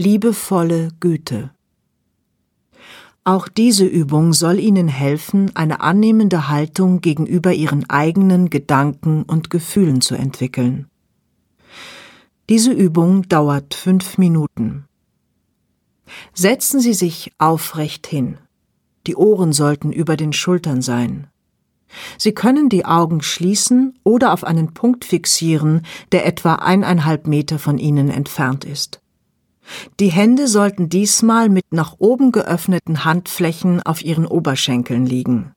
Liebevolle Güte. Auch diese Übung soll Ihnen helfen, eine annehmende Haltung gegenüber Ihren eigenen Gedanken und Gefühlen zu entwickeln. Diese Übung dauert fünf Minuten. Setzen Sie sich aufrecht hin. Die Ohren sollten über den Schultern sein. Sie können die Augen schließen oder auf einen Punkt fixieren, der etwa eineinhalb Meter von Ihnen entfernt ist. Die Hände sollten diesmal mit nach oben geöffneten Handflächen auf Ihren Oberschenkeln liegen.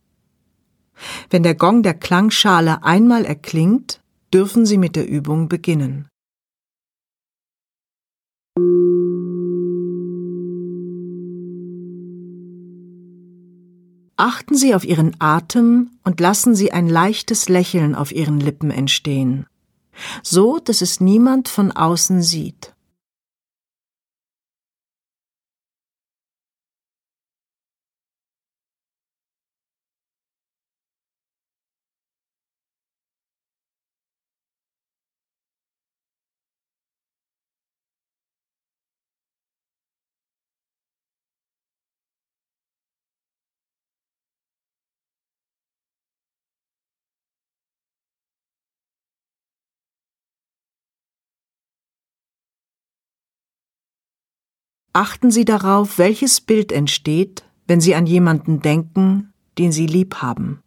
Wenn der Gong der Klangschale einmal erklingt, dürfen Sie mit der Übung beginnen. Achten Sie auf Ihren Atem und lassen Sie ein leichtes Lächeln auf Ihren Lippen entstehen, so dass es niemand von außen sieht. Achten Sie darauf, welches Bild entsteht, wenn Sie an jemanden denken, den Sie lieb haben.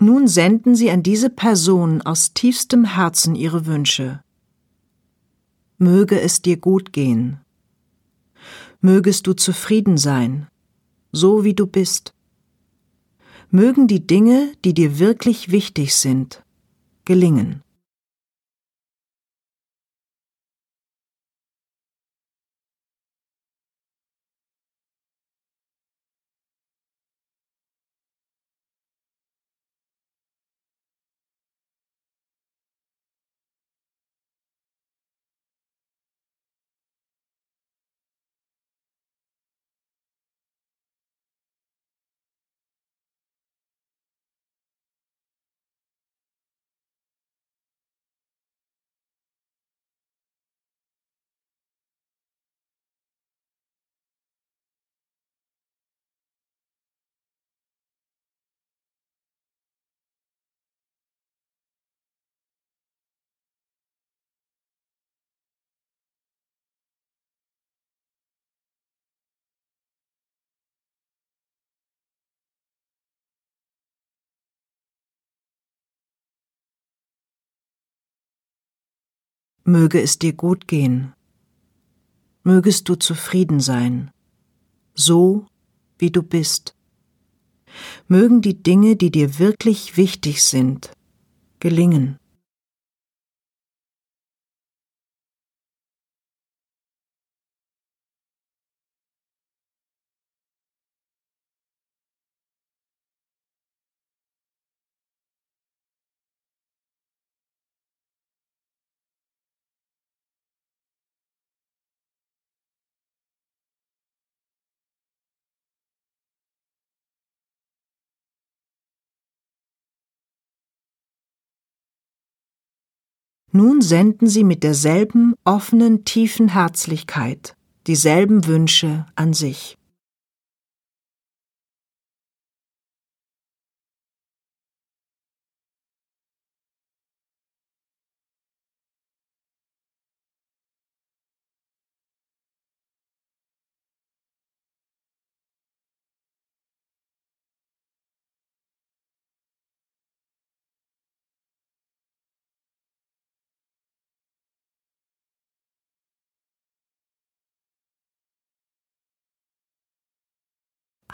Nun senden Sie an diese Person aus tiefstem Herzen Ihre Wünsche. Möge es dir gut gehen. Mögest du zufrieden sein, so wie du bist. Mögen die Dinge, die dir wirklich wichtig sind, gelingen. Möge es dir gut gehen. Mögest du zufrieden sein, so wie du bist. Mögen die Dinge, die dir wirklich wichtig sind, gelingen. Nun senden Sie mit derselben offenen, tiefen Herzlichkeit dieselben Wünsche an sich.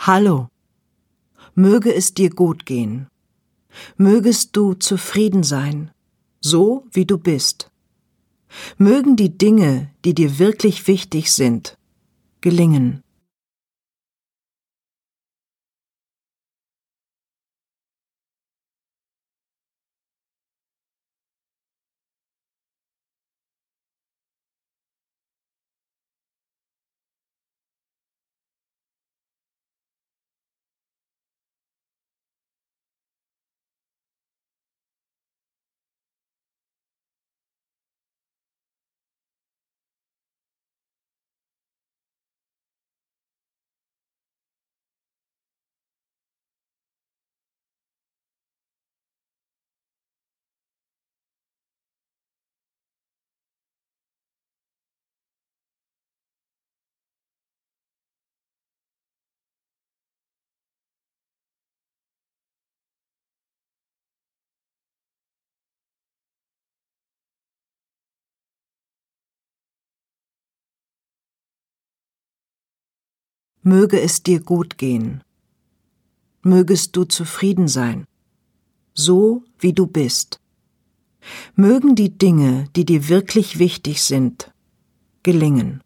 Hallo, möge es dir gut gehen, mögest du zufrieden sein, so wie du bist. Mögen die Dinge, die dir wirklich wichtig sind, gelingen. Möge es dir gut gehen. Mögest du zufrieden sein, so wie du bist. Mögen die Dinge, die dir wirklich wichtig sind, gelingen.